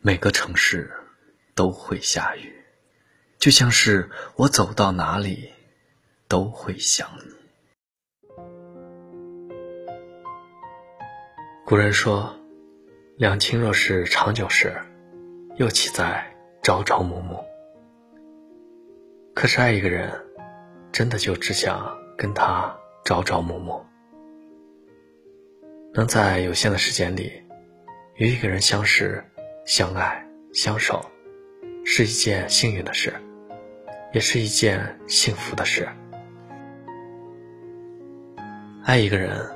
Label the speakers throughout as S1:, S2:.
S1: 每个城市都会下雨，就像是我走到哪里都会想你。古人说：“两情若是长久时，又岂在朝朝暮暮。”可是爱一个人，真的就只想跟他朝朝暮暮。能在有限的时间里，与一个人相识、相爱、相守，是一件幸运的事，也是一件幸福的事。爱一个人，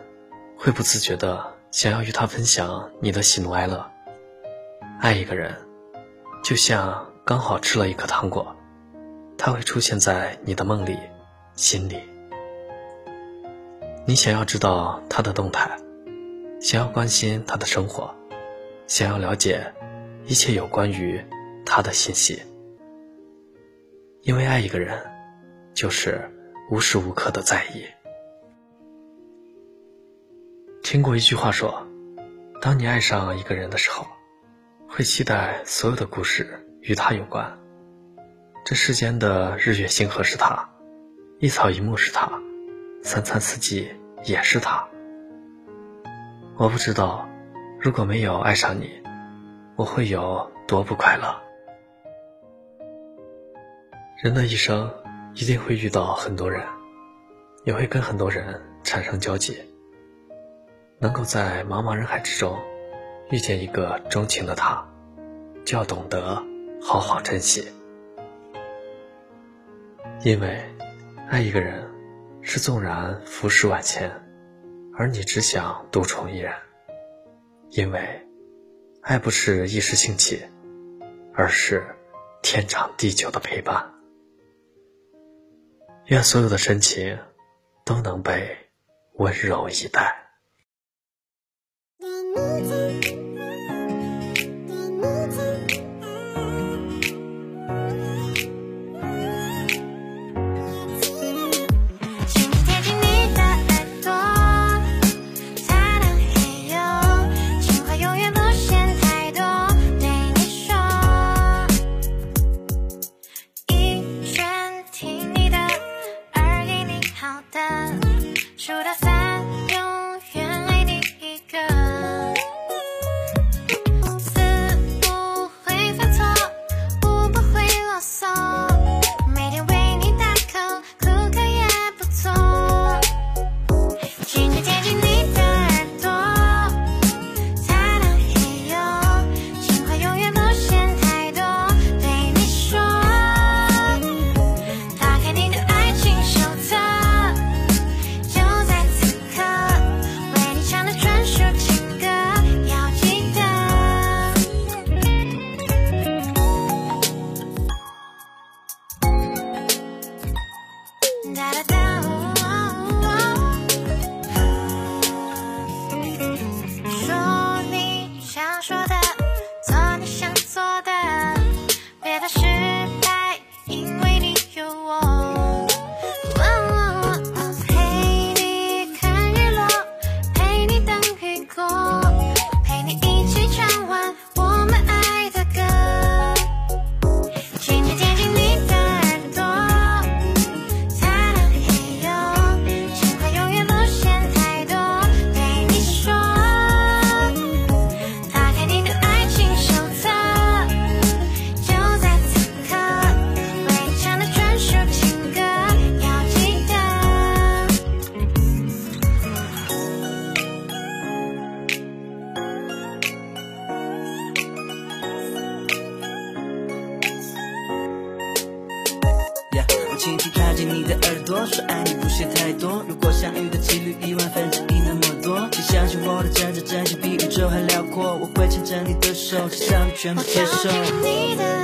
S1: 会不自觉的想要与他分享你的喜怒哀乐。爱一个人，就像刚好吃了一颗糖果，他会出现在你的梦里、心里。你想要知道他的动态，想要关心他的生活，想要了解一切有关于他的信息。因为爱一个人，就是无时无刻的在意。听过一句话说，当你爱上一个人的时候，会期待所有的故事与他有关。这世间的日月星河是他，一草一木是他，三餐四季也是他。我不知道，如果没有爱上你，我会有多不快乐。人的一生一定会遇到很多人，也会跟很多人产生交集。能够在茫茫人海之中遇见一个钟情的他，就要懂得好好珍惜。因为爱一个人是纵然浮世万千，而你只想独宠一人。因为爱不是一时兴起，而是天长地久的陪伴。愿所有的深情都能被温柔以待。
S2: 你的耳朵，说爱你不屑太多。如果相遇的几率一万分之一那么多，请相信我的真真真心比宇宙还辽阔。我会牵着你的手，至少
S1: 你全部接受。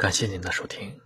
S3: 感谢您的收听。